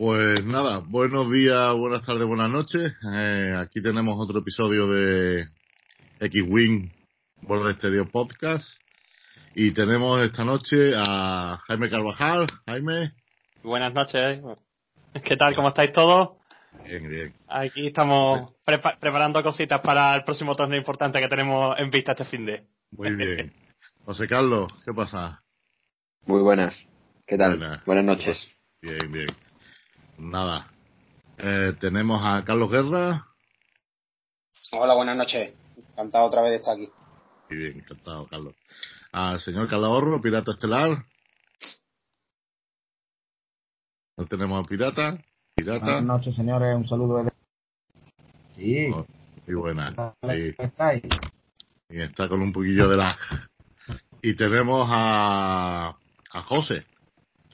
Pues nada, buenos días, buenas tardes, buenas noches. Eh, aquí tenemos otro episodio de X-Wing Borde Stereo Podcast. Y tenemos esta noche a Jaime Carvajal. Jaime. Buenas noches. ¿Qué tal? ¿Cómo estáis todos? Bien, bien. Aquí estamos preparando cositas para el próximo torneo importante que tenemos en vista este fin de. Muy bien. José Carlos, ¿qué pasa? Muy buenas. ¿Qué tal? Buenas, noches. Bien, bien. Nada. Eh, tenemos a Carlos Guerra. Hola, buenas noches. Encantado otra vez de estar aquí. Muy bien, encantado, Carlos. Al señor Calahorro, Pirata Estelar. No tenemos a Pirata. Pirata. Buenas noches, señores. Un saludo de... Sí. Oh, muy buena. Sí. Y está con un poquillo de lag. Y tenemos a, a José.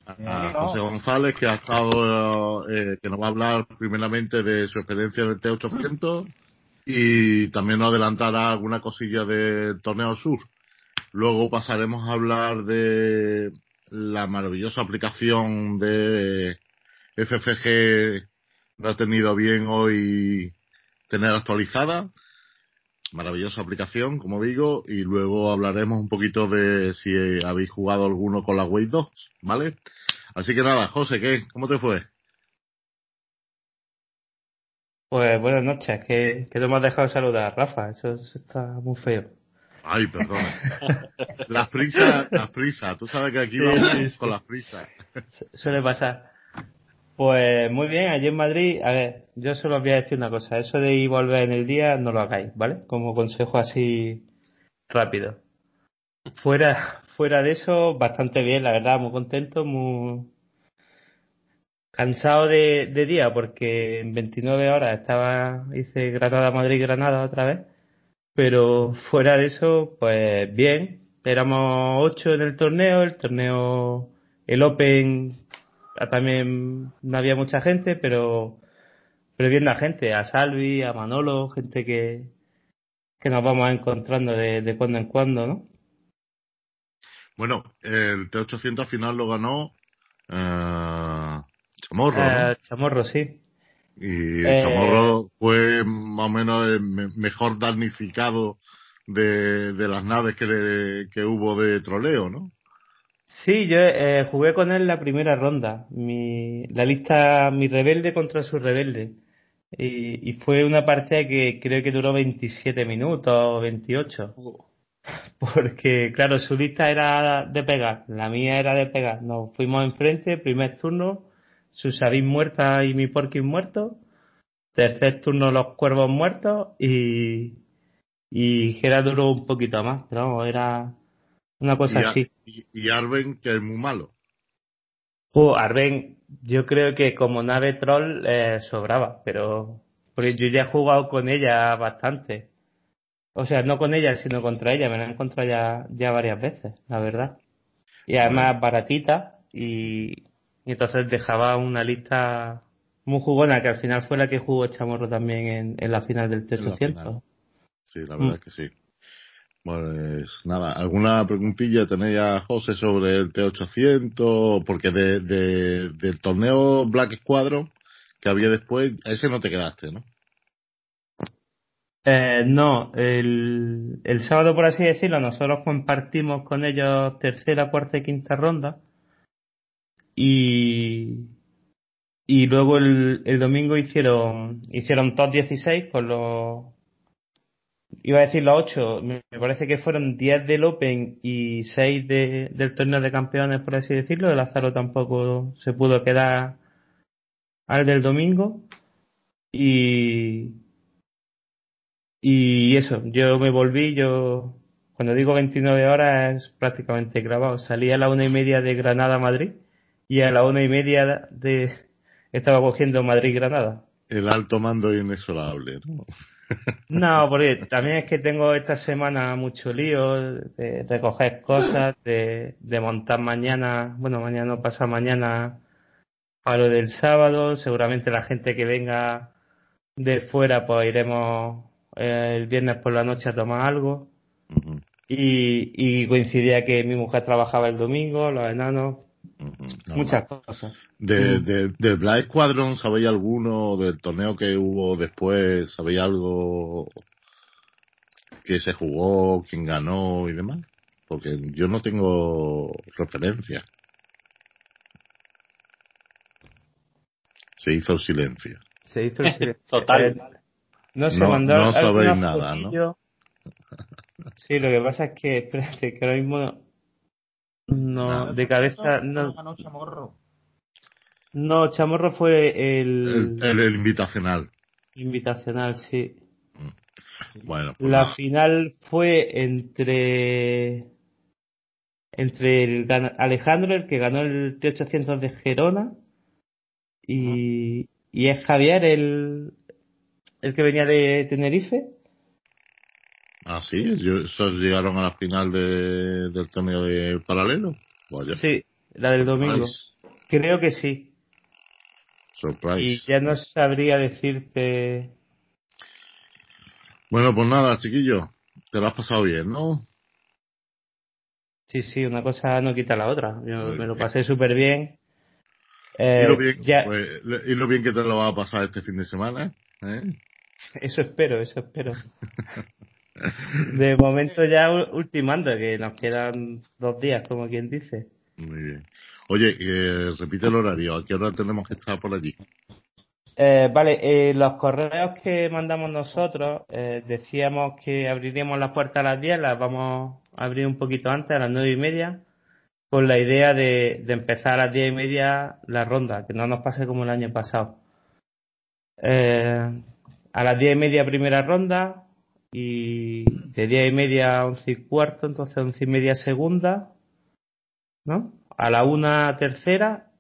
A José González, que ha estado, eh, que nos va a hablar primeramente de su experiencia en el T800 y también nos adelantará alguna cosilla del torneo sur. Luego pasaremos a hablar de la maravillosa aplicación de FFG lo ha tenido bien hoy tener actualizada. Maravillosa aplicación, como digo, y luego hablaremos un poquito de si habéis jugado alguno con la Wave 2, ¿vale? Así que nada, José, ¿qué? ¿Cómo te fue? Pues buenas noches, que, que no me has dejado saludar, Rafa, eso, está muy feo. Ay, perdón. las prisas, las prisas, tú sabes que aquí vamos con las prisas. Suele pasar. Pues muy bien, allí en Madrid, a ver, yo solo os voy a decir una cosa, eso de ir y volver en el día no lo hagáis, ¿vale? Como consejo así rápido. Fuera, fuera de eso, bastante bien, la verdad, muy contento, muy cansado de, de día porque en 29 horas estaba, hice Granada, Madrid, Granada otra vez, pero fuera de eso, pues bien, éramos ocho en el torneo, el torneo, el Open también no había mucha gente, pero, pero viendo a gente, a Salvi, a Manolo, gente que, que nos vamos encontrando de, de cuando en cuando, ¿no? Bueno, el T800 al final lo ganó eh, Chamorro. Eh, Chamorro, sí. Y eh, Chamorro fue más o menos el mejor damnificado de, de las naves que, que hubo de troleo, ¿no? Sí, yo eh, jugué con él la primera ronda. Mi, la lista mi rebelde contra su rebelde. Y, y fue una partida que creo que duró 27 minutos o 28. Porque, claro, su lista era de pegar, la mía era de pegar. Nos fuimos enfrente, primer turno, su Sabine muerta y mi Porky muerto. Tercer turno, los cuervos muertos. Y, y Gera duró un poquito más, pero era una cosa así. Y, Arben, que es muy malo. Uh, Arben, yo creo que como nave troll eh, sobraba, pero porque yo ya he jugado con ella bastante. O sea, no con ella, sino contra ella. Me la he encontrado ya, ya varias veces, la verdad. Y además baratita y, entonces dejaba una lista muy jugona que al final fue la que jugó Chamorro también en, en la final del T800. Sí, la verdad mm. que sí. Pues nada, ¿alguna preguntilla tenéis a José sobre el T800? Porque de, de, del torneo Black Squadron que había después, a ese no te quedaste, ¿no? Eh, no, el, el sábado, por así decirlo, nosotros compartimos con ellos tercera, cuarta y quinta ronda. Y, y luego el, el domingo hicieron, hicieron top 16 con los, iba a decir los 8, me parece que fueron 10 del Open y 6 de, del torneo de campeones, por así decirlo. El Azaro tampoco se pudo quedar al del domingo. Y, y eso, yo me volví, yo, cuando digo 29 horas es prácticamente grabado. Salí a la una y media de Granada a Madrid y a la una y media de, estaba cogiendo Madrid-Granada. El alto mando inexorable, ¿no? No, porque también es que tengo esta semana mucho lío de recoger cosas, de, de montar mañana, bueno, mañana pasa mañana a lo del sábado. Seguramente la gente que venga de fuera, pues iremos eh, el viernes por la noche a tomar algo. y, y coincidía que mi mujer trabajaba el domingo, los enanos. Muchas cosas. De, de, de Black Squadron, ¿sabéis alguno del torneo que hubo después? ¿Sabéis algo que se jugó, quién ganó y demás? Porque yo no tengo referencia. Se hizo el silencio. Se hizo el silencio. Total. Eh, no se mandó. No sabéis nada, ¿no? Sí, lo que pasa es que, espérate, que ahora mismo no, de cabeza no. ganó Chamorro. No, Chamorro fue el. El, invitacional. Invitacional, sí. Mm. Bueno. Pues la final fue entre. Entre el Alejandro, el que ganó el T800 de Gerona, y, y es Javier, el, el que venía de Tenerife. Ah, sí, esos llegaron a la final de, del torneo de paralelo. Sí, la del domingo. Creo que sí. Surprise. Y ya no sabría decirte. Bueno, pues nada, chiquillo, te lo has pasado bien, ¿no? Sí, sí, una cosa no quita la otra. Yo me lo pasé súper bien. ¿Y, lo bien pues, ¿Y lo bien que te lo va a pasar este fin de semana? ¿eh? Eso espero, eso espero. De momento ya ultimando, que nos quedan dos días, como quien dice. Muy bien. Oye, eh, repite el horario. ¿A qué hora tenemos que estar por allí? Eh, vale, eh, los correos que mandamos nosotros, eh, decíamos que abriríamos las puertas a las 10, las vamos a abrir un poquito antes, a las nueve y media, con la idea de, de empezar a las diez y media la ronda, que no nos pase como el año pasado. a las diez y media primera ronda, y de diez y media a once y cuarto, entonces once y media segunda, ¿no? A la una tercera,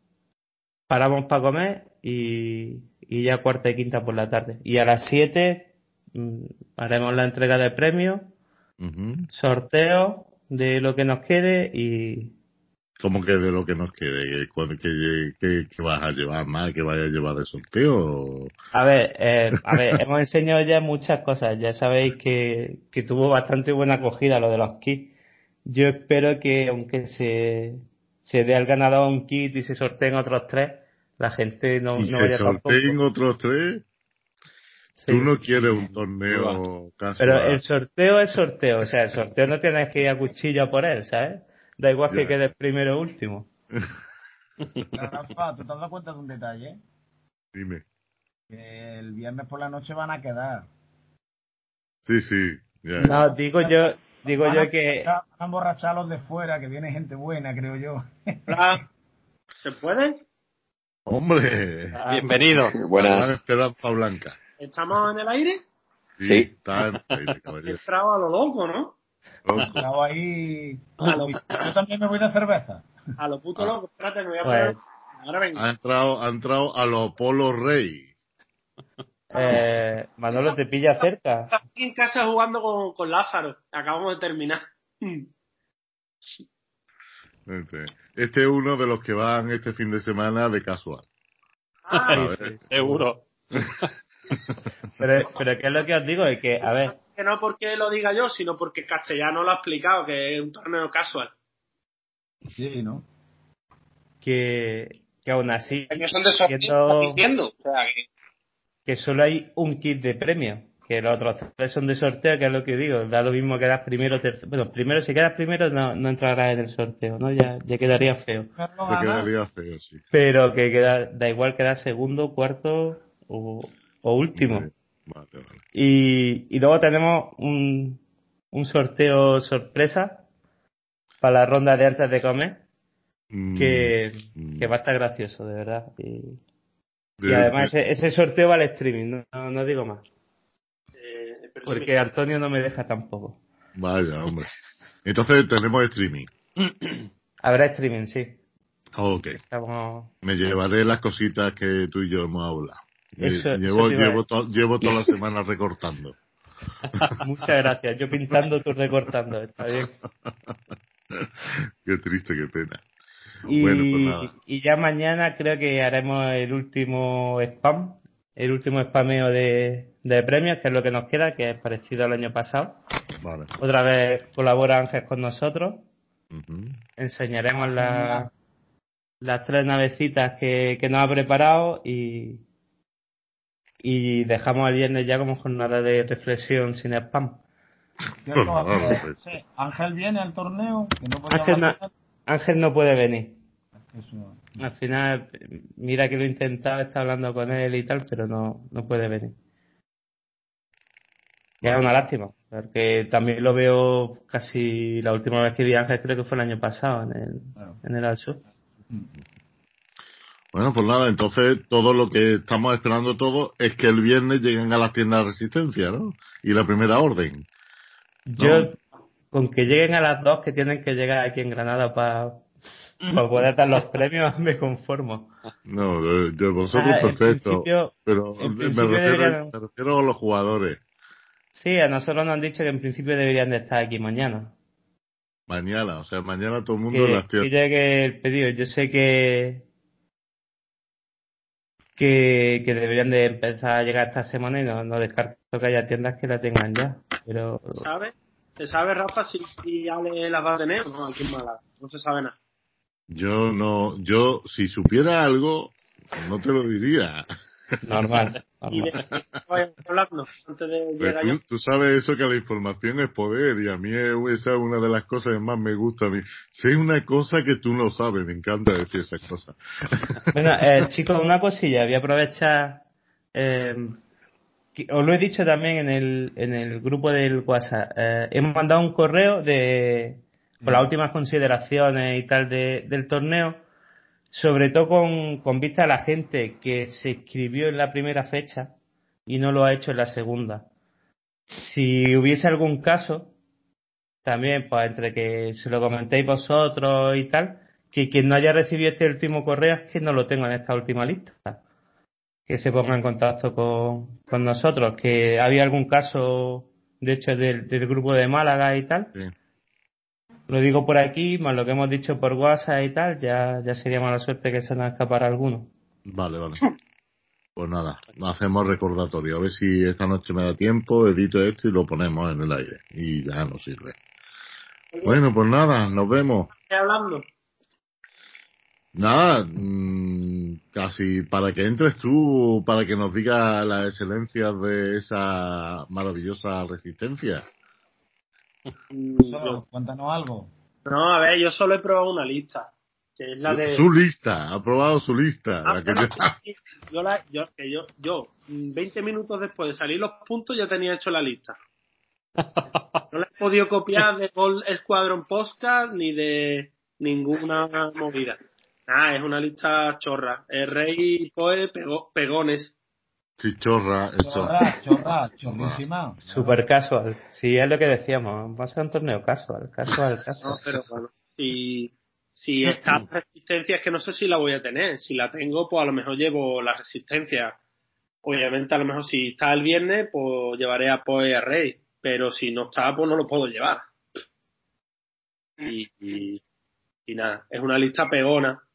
paramos para comer y, y ya cuarta y quinta por la tarde. Y a las siete mm, haremos la entrega de premios, sorteo de lo que nos quede y, ¿Cómo que de lo que nos quede? ¿Qué, vas a llevar más? ¿Qué vaya a llevar de sorteo? A ver, eh, a ver, hemos enseñado ya muchas cosas. Ya sabéis que, que tuvo bastante buena acogida lo de los kits. Yo espero que, aunque se, se dé al ganador un kit y se sorteen otros tres, la gente no, ¿Y no se sorteen otros tres? Tú no quieres un torneo casual. Pero el sorteo es sorteo. O sea, el sorteo no tienes que ir a cuchillo por él, ¿sabes? Da igual que quedes primero o último. Rafa, ¿tú te has dado cuenta de un detalle? Dime. Que el viernes por la noche van a quedar. Sí, sí. No, digo yo, digo yo que. Van a emborrachar los de fuera, que viene gente buena, creo yo. ¿Se puede? Hombre. Ah, bienvenido. Buenas. Esperanza Blanca. ¿Estamos en el aire? Sí. Está en el aire, caballero. entrado a lo loco, ¿no? Ahí. Yo también me voy de cerveza. A lo puto loco, espérate, me voy a poner. Pues, Ahora vengo. Ha entrado, ha entrado a los Polo Rey. Eh, Manolo te pilla cerca. Está aquí en casa jugando con, con Lázaro. Acabamos de terminar. Este, este, es uno de los que van este fin de semana de casual. Ah, seguro. pero, pero ¿qué es lo que os digo? Es que, a ver, que no porque lo diga yo, sino porque Castellano lo ha explicado, que es un torneo casual. Sí, ¿no? Que, que aún así. Que son de diciendo. O sea, que... que solo hay un kit de premio. Que los otros tres son de sorteo, que es lo que digo. Da lo mismo quedas primero tercero. Bueno, primero, si quedas primero, no, no entrarás en el sorteo, ¿no? Ya, ya quedaría feo. Ya quedaría feo, sí. Pero que queda, da igual quedar segundo, cuarto o, o último. Y, y luego tenemos un, un sorteo sorpresa para la ronda de artes de comer mm, que, mm. que va a estar gracioso, de verdad. Y, además ese, sorteo va al streaming, no, no digo más. Eh, Porque Antonio no me deja tampoco. Vaya, hombre. Entonces tenemos streaming. Habrá streaming, sí. Ok. Me llevaré las cositas que tú y yo hemos hablado llevo, llevo, llevo toda la semana recortando. Muchas gracias. Yo pintando, tú recortando. Está bien. Qué triste, qué pena. Y, pues y ya mañana creo que haremos el último spam, el último spameo de, de premios, que es lo que nos queda, que es parecido al año pasado. Otra vez colabora Ángel con nosotros. Enseñaremos la, las tres navecitas que, que nos ha preparado y, y dejamos el viernes ya como jornada de reflexión sin spam. Pues Ángel viene al torneo. Ángel, no, puede venir. Al final, mira que lo he intentado, está hablando con él y tal, pero no, no puede venir. Y es una lástima, porque también lo veo casi la última vez que vi a Ángel, creo que fue el año pasado en el, en el Also. Bueno, pues nada, entonces todo lo que estamos esperando todo es que el viernes lleguen a las tiendas de resistencia, ¿no? Y la primera orden. Yo, con que lleguen a las dos que tienen que llegar aquí en Granada para poder dar los premios, me conformo. No, de, vosotros ah, perfecto. Pero me refiero, a los jugadores. Sí, a nosotros nos han dicho que en principio deberían de estar aquí mañana. Mañana, o sea, mañana todo el mundo en las tiendas. Que llegue el pedido. Yo sé que que, que deberían de empezar a llegar esta semana y no, no descarto que haya tiendas que la tengan ya. Pero... ¿Sabe? ¿Se sabe, Rafa, si, si Ale las va a tener o no aquí en Málaga? No se sabe nada. Yo no, yo si supiera algo, no te lo diría. Normal. Pues tú, sabes eso que la información es poder y a mí esa es una de las cosas que más me gusta a mí. Sé una cosa que tú no sabes, me encanta decir esas cosas. Bueno, eh, chicos, una cosilla, voy a aprovechar eh, os lo he dicho también en el, en el grupo del WhatsApp. Eh, hemos mandado un correo de con las mm. últimas consideraciones y tal de, del torneo, sobre todo con, con vista a la gente que se escribió en la primera fecha y no lo ha hecho en la segunda. Si hubiese algún caso, también, pues entre que se lo comentéis vosotros y tal, que quien no haya recibido este último correo es que no lo tengo en esta última lista que se ponga en contacto con, con nosotros, que había algún caso, de hecho, del, del grupo de Málaga y tal. Lo digo por aquí, más lo que hemos dicho por WhatsApp y tal, ya, ya sería mala suerte que se nos escapara alguno. Vale, vale. Pues nada, hacemos recordatorio. A ver si esta noche me da tiempo, edito esto y lo ponemos en el aire. Y ya nos sirve. Bueno, pues nada, nos vemos. hablando? Nada, mm, casi para que entres tú, para que nos diga la excelencia de esa maravillosa resistencia. Cuéntanos algo. No, a ver, yo solo he probado una lista. Que es la de... Su lista, ha probado su lista. Ah, yo, la, yo, yo, yo, 20 minutos después de salir los puntos, ya tenía hecho la lista. No la he podido copiar de Gold Squadron Postcard ni de ninguna movida. Ah, es una lista chorra. El rey Poe pegones. Sí, chorra, chorra. Chorra, chorrísima. Super casual. Sí, es lo que decíamos. Va a ser un torneo casual, casual, casual. No, pero bueno, si, si esta resistencia es que no sé si la voy a tener. Si la tengo, pues a lo mejor llevo la resistencia. Obviamente, a lo mejor si está el viernes, pues llevaré a Poe a Rey. Pero si no está, pues no lo puedo llevar. Y, y, y nada, es una lista pegona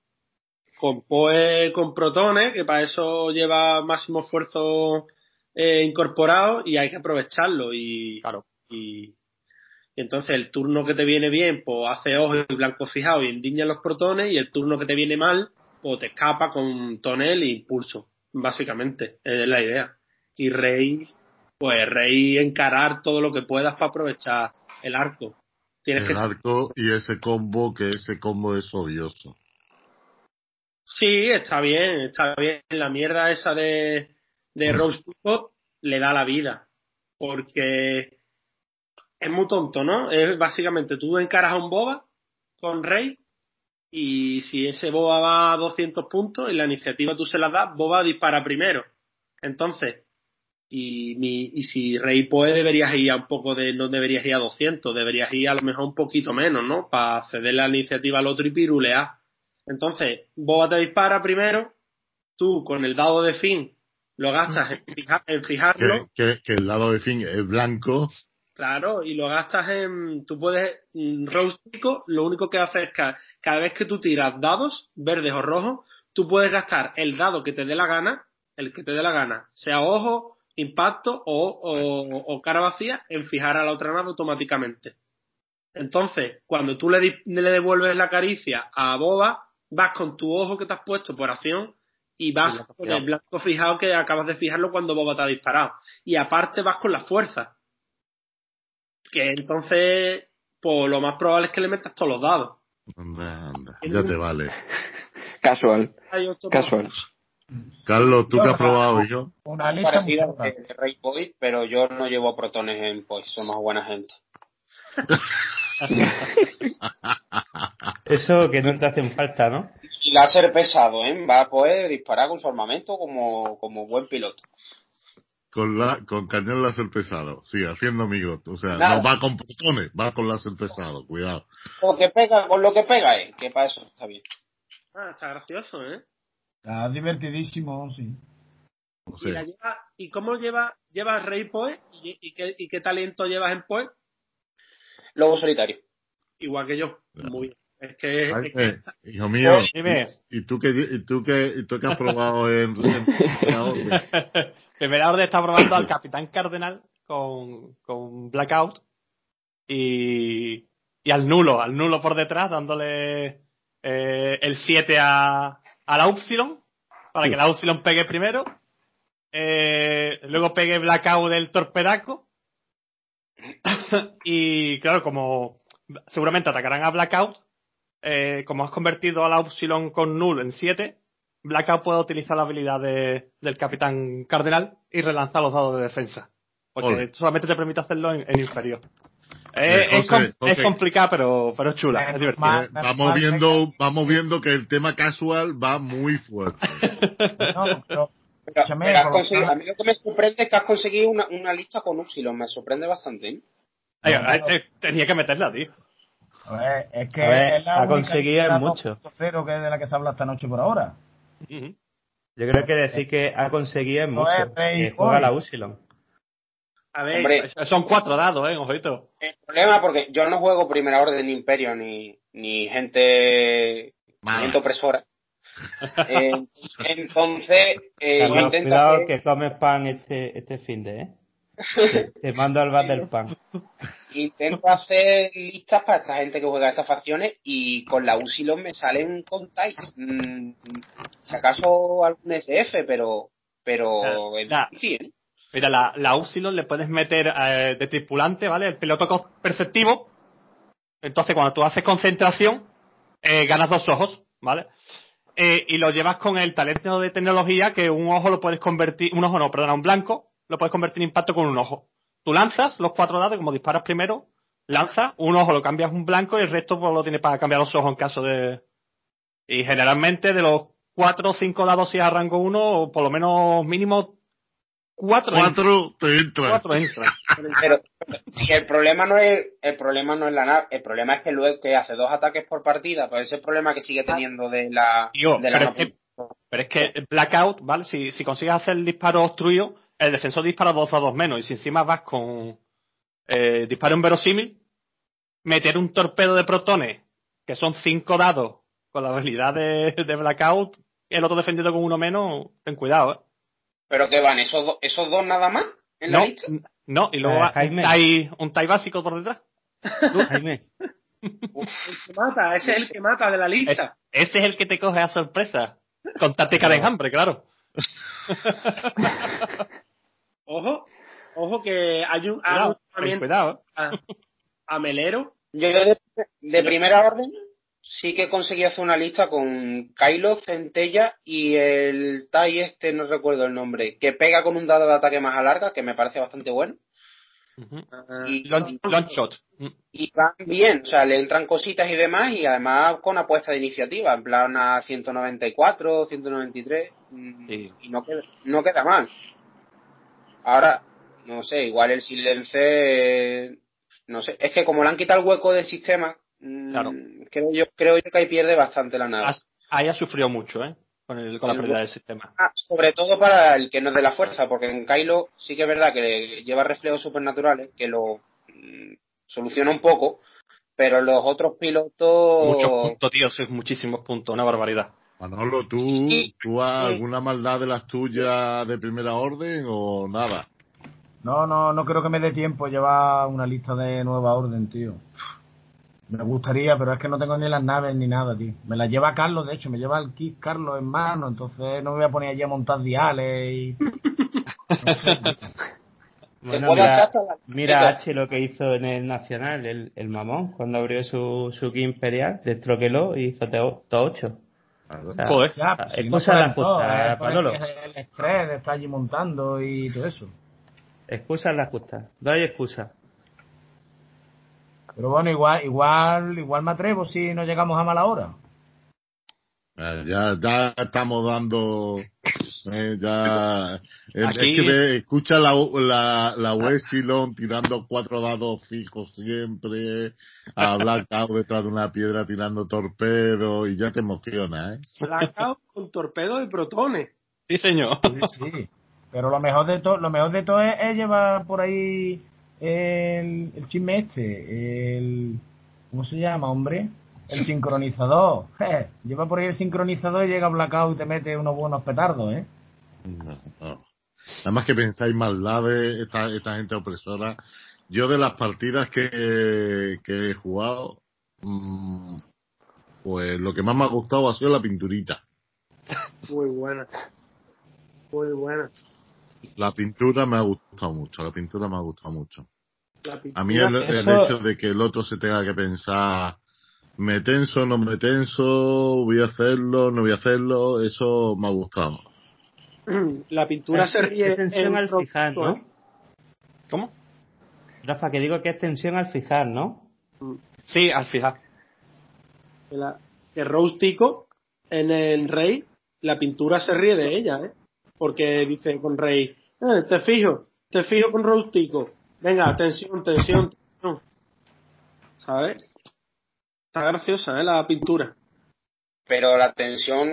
con POE con protones, que para eso lleva máximo esfuerzo eh, incorporado y hay que aprovecharlo. Y, claro. y, entonces el turno que te viene bien, pues hace ojos y blanco fijado y endiña los protones, y el turno que te viene mal, pues te escapa con tonel e impulso. Básicamente, es la idea. Y Rey, pues Rey encarar todo lo que puedas para aprovechar el arco. Tienes el arco y ese combo, que ese combo es odioso. Sí, está bien, está bien. La mierda esa de, de Rose le da la vida. Porque es muy tonto, ¿no? Es básicamente tú encaras a un boba con Rey y si ese boba va a 200 puntos y la iniciativa tú se la das, boba dispara primero. Entonces, y, mi, y si Rey puede, deberías ir a un poco de, no deberías ir a 200, deberías ir a lo mejor un poquito menos, ¿no? Para ceder la iniciativa al otro y pirulear. Entonces, Boba te dispara primero, tú con el dado de fin lo gastas en, fijarlo. Que, el dado de fin es blanco. Claro, y lo gastas en. Tú puedes. Rústico, lo único que hace es que cada vez que tú tiras dados, verdes o rojos, tú puedes gastar el dado que te dé la gana, el que te dé la gana, sea ojo, impacto o, o cara vacía, en fijar a la otra nave automáticamente. Entonces, cuando tú le, le devuelves la caricia a Boba, vas con tu ojo que te has puesto por acción y vas con el blanco fijado que acabas de fijarlo cuando Boba te ha disparado. Y aparte vas con la fuerza. Que entonces, pues lo más probable es que le metas todos los dados. Anda, anda, ya te vale. Casual. Casual. Carlos, ¿tú qué has probado yo? Una lista parecida de Ray Boy, pero yo no llevo protones en Point, somos buena gente. Eso que no te hacen falta, ¿no? Y láser pesado, ¿eh? Va a poder disparar con su armamento como, como buen piloto. Con, la, con cañón láser pesado, sí, haciendo amigos. O sea, no va con protones, va con láser pesado, cuidado. Con lo que pega, con lo que pega, ¿eh? Que para eso está bien. Ah, está gracioso, ¿eh? Está divertidísimo, sí. ¿Y, cómo lleva, llevas Rey Poe? ¿Y, qué, ¿Y, qué, talento llevas en Poe? Lobo solitario. Igual que yo. Muy bien. Es que, eh, hijo mío, ¿y, tú qué, y tú qué, y tú qué has probado en, en Primera Orden? Primera Orden está probando al Capitán Cardenal con, con Blackout y, y al nulo, al nulo por detrás, dándole eh, el 7 a, a la Upsilon, para que la Upsilon pegue primero. Eh, luego pegue Blackout del torpedaco. y claro, como seguramente atacarán a Blackout, eh, como has convertido a la Upsilon con Null en 7, Blackout puede utilizar la habilidad del Capitán Cardenal y relanzar los dados de defensa. Porque solamente te permite hacerlo en inferior. Eh, es, complicado, pero, pero es chula, es divertido. vamos viendo, vamos viendo que el tema casual va muy fuerte. a mí lo que me sorprende es que has conseguido una, una lista con Upsilon, me sorprende bastante. ¿eh? tenía que meterla, tío. es que ha conseguido mucho. Cero que es de la que se habla esta noche por ahora. Yo creo que decir que ha conseguido mucho. Que juega la Upsilon. A ver, son cuatro dados, eh, ojito. El problema, porque yo no juego primera orden ni imperio, ni, ni gente, gente opresora. Eh, entonces, eh, cuidado que comes pan este, este fin de, ¿eh? Te, mando al bar del pan. Intento hacer listas para esta gente que juega estas facciones y con la Usilon me salen contáis. Mm, si acaso algún SF, pero, pero, en fin. Mira, la, la Upsilon le puedes meter eh, de tripulante, ¿vale? El piloto perceptivo. Entonces, cuando tú haces concentración, eh, ganas dos ojos, ¿vale? Eh, y lo llevas con el talento de tecnología que un ojo lo puedes convertir, un ojo no, perdona, un blanco, lo puedes convertir en impacto con un ojo. Tú lanzas los cuatro dados, como disparas primero, lanzas, un ojo lo cambias un blanco y el resto pues, lo tienes para cambiar los ojos en caso de... Y generalmente de los cuatro o cinco dados si es a rango uno, por lo menos mínimo cuatro, cuatro te entran. Cuatro Pero, si el problema no es el problema no es la nave, el problema es que luego que hace dos ataques por partida, pues ese es el problema que sigue teniendo de la, de pero, es que, pero, es que, Blackout, ¿vale? Si, si consigues hacer el disparo obstruido, el defensor dispara dos a dos menos, y si encima vas con eh, disparo en verosímil, meter un torpedo de protones, que son cinco dados, con la habilidad de, de Blackout, y el otro defendido con uno menos, ten cuidado, ¿eh? ¿Pero qué van? ¿Esos, ¿Esos dos nada más en no, la lista? No, y luego eh, hay un TIE básico por detrás. Jaime. Uf, el que mata, ese es el que mata de la lista. ese es el que te coge a sorpresa. Con táctica de enjambre, claro. ojo, ojo que hay un, cuidado, cuidado. A, a, Melero. Yo de, de primera orden sí que conseguí hacer una lista con Kylo, Centella y el Tai este, no recuerdo el nombre, que pega con un dado de ataque más a larga, que me parece bastante bueno. y, shot. Y van bien, o sea, le entran cositas y demás, y además con apuesta de iniciativa, en plan a 194, 193, mm, y no queda, no queda mal. Ahora, no sé, igual el silence, no sé, es que como le han quitado el hueco del sistema, Claro. Mm, creo yo, creo yo que ahí pierde bastante la nave. Ahí ha sufrido mucho, ¿eh? Con, con la pérdida del sistema. Ah, sobre todo para el que no es de la fuerza, porque en Kylo sí que es verdad que lleva reflejos supernaturales, que lo mm, soluciona un poco, pero los otros pilotos. Muchos puntos, tío, es muchísimos puntos, una barbaridad. Manolo, ¿tú, ¿tú has alguna maldad de las tuyas de primera orden o nada? No, no, no creo que me dé tiempo llevar una lista de nueva orden, tío. Me gustaría, pero es que no tengo ni las naves ni nada, tío. Me las lleva Carlos, de hecho, me lleva el kit Carlos en mano, entonces no me voy a poner allí a montar diales y... mira, H lo que hizo en el Nacional, el, el mamón, cuando abrió su, su kit imperial, destroqueló y hizo todo 8. Joder. Ya, pues, excusa la justa, Manolo. El estrés de estar allí montando y todo eso. Excusa la justa. No hay excusa. Pero bueno, igual, igual, igual me atrevo si no llegamos a mala hora. Eh, ya, ya estamos dando, eh, ya, es que escucha la, la, la Westilon tirando cuatro dados fijos siempre, a Blackout detrás de una piedra tirando torpedos y ya te emociona, ¿eh? Blackout con torpedos y protones. Sí, señor. Sí, Pero lo mejor de todo, lo mejor de todo es llevar por ahí el, el chisme este, el, ¿cómo se llama, hombre? El sincronizador. lleva por ahí el sincronizador y llega Blackout y te mete unos buenos petardos, ¿eh? No, Nada más que pensáis más lave, esta, esta gente opresora. Yo de las partidas que, que he jugado, mm, pues lo que más me ha gustado ha sido la pinturita. Muy buena. Muy buena. La pintura me ha gustado mucho, la pintura me ha gustado mucho. A mí el, hecho de que el otro se tenga que pensar, me tenso, no me tenso, voy a hacerlo, no voy a hacerlo, eso me ha gustado. La pintura se ríe. tensión al fijar, ¿no? ¿Cómo? Rafa, que digo que es tensión al fijar, ¿no? Sí, al fijar. El Roustico en el Rey, la pintura se ríe de ella, ¿eh? Porque dice con Rey, eh, te fijo, te fijo con Roustico Venga, tensión, tensión, tensión. ¿Sabes? Está graciosa, ¿eh? La pintura. Pero la tensión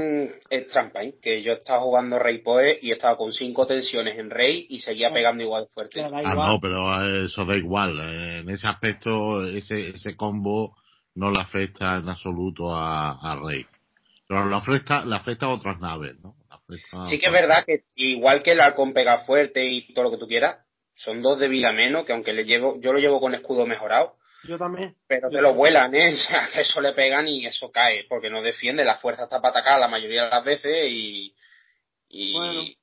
es trampa, ¿eh? Que yo estaba jugando Rey Poe y estaba con cinco tensiones en Rey y seguía pegando igual fuerte. Ah, no, pero eso da igual. Eh, en ese aspecto, ese, ese combo no le afecta en absoluto a, Rey. Pero le afecta, le afecta a otras naves, ¿no? Sí que es verdad que igual que el halcón pega fuerte y todo lo que tú quieras, son dos de vida menos, que aunque le llevo, yo lo llevo con escudo mejorado. Yo también. Pero te lo vuelan, ¿eh? O sea, que eso le pegan y eso cae, porque no defiende, la fuerza está para atacar la mayoría de las veces y. y...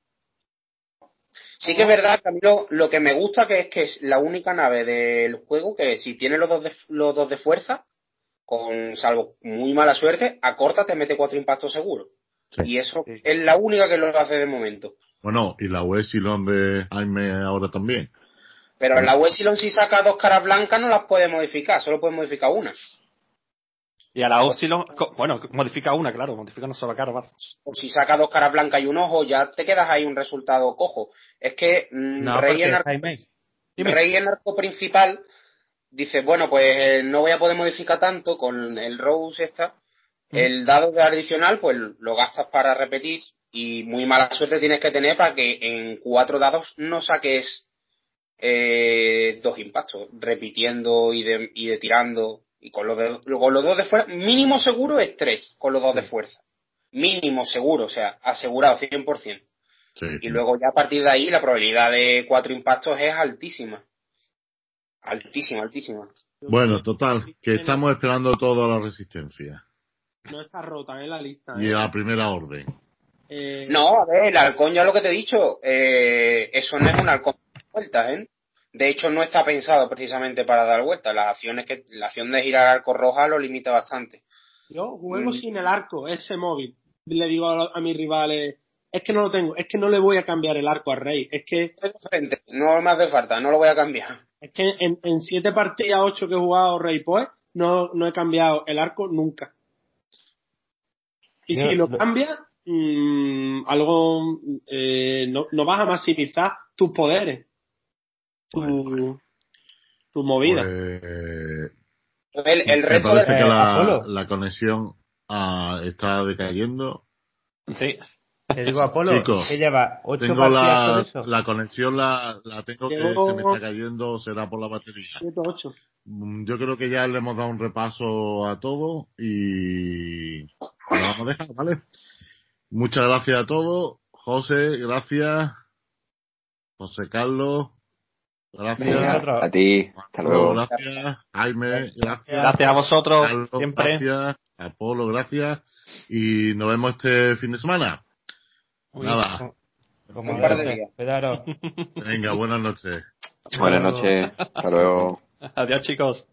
Sí que es verdad, Camilo, lo que me gusta que es que es la única nave del juego que si tiene los dos de, los dos de fuerza, con salvo muy mala suerte, a corta te mete cuatro impactos seguros. Y eso es la única que lo hace de momento. Bueno, y la Wessilon de Jaime ahora también. Pero la Wessilon si saca dos caras blancas no las puede modificar, solo puede modificar una. Y a la Wessilon, bueno, modifica una, claro, modifica una sola cara. Va. O si saca dos caras blancas y un ojo, ya te quedas ahí un resultado cojo. Es que mm, Rey, en arco, Rey en arco principal dice, bueno, pues eh, no voy a poder modificar tanto con el Rose esta. Mm. El dado de adicional, pues lo gastas para repetir y muy mala suerte tienes que tener para que en cuatro dados no saques eh, dos impactos, repitiendo y de, y de tirando. Y con los, de, con los dos de fuerza, mínimo seguro es tres con los dos de fuerza. Mínimo seguro, o sea, asegurado 100%. Y luego ya a partir de ahí la probabilidad de cuatro impactos es altísima. Altísima, altísima. Bueno, total, que estamos esperando toda la resistencia. No está rota en la lista. Y a ¿eh? la primera orden. Eh, no, a ver, el halcón ya lo que te he dicho, eh, eso no es un halcón de vueltas, ¿eh? De hecho, no está pensado precisamente para dar vueltas. Las acciones que, la acción de girar arco roja lo limita bastante. Yo juego mm. sin el arco, ese móvil. Le digo a, mis rivales, es que no lo tengo, es que no le voy a cambiar el arco al rey, es que... No me hace falta, no lo voy a cambiar. Es que en, en siete partidas, ocho que he jugado rey pues, no, no he cambiado el arco nunca. Y si lo cambia, mmm, algo, eh, no, no, vas a maximizar tus poderes, tu, tu movida. Pues, el, el resto me parece que la, la conexión ah, está decayendo. Sí. Te digo Apolo, Chicos, que lleva ocho tengo la, la conexión la, la tengo que se me está cayendo, será por la batería. 7, 8. Mm, yo creo que ya le hemos dado un repaso a todo y lo vamos a dejar, ¿vale? Muchas gracias a todos. José, gracias. José Carlos, Gracias. a ti. Hasta luego. Gracias. Jaime, gracias. Gracias a vosotros. siempre. Gracias. Apolo, gracias. Y nos vemos este fin de semana. Nada. Como un par de días. Venga, buenas noches. Buenas noches. Hasta luego. Adiós, chicos.